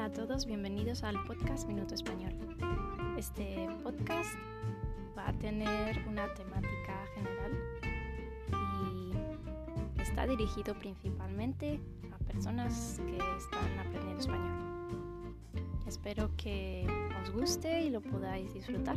Hola a todos, bienvenidos al podcast Minuto Español. Este podcast va a tener una temática general y está dirigido principalmente a personas que están aprendiendo español. Espero que os guste y lo podáis disfrutar.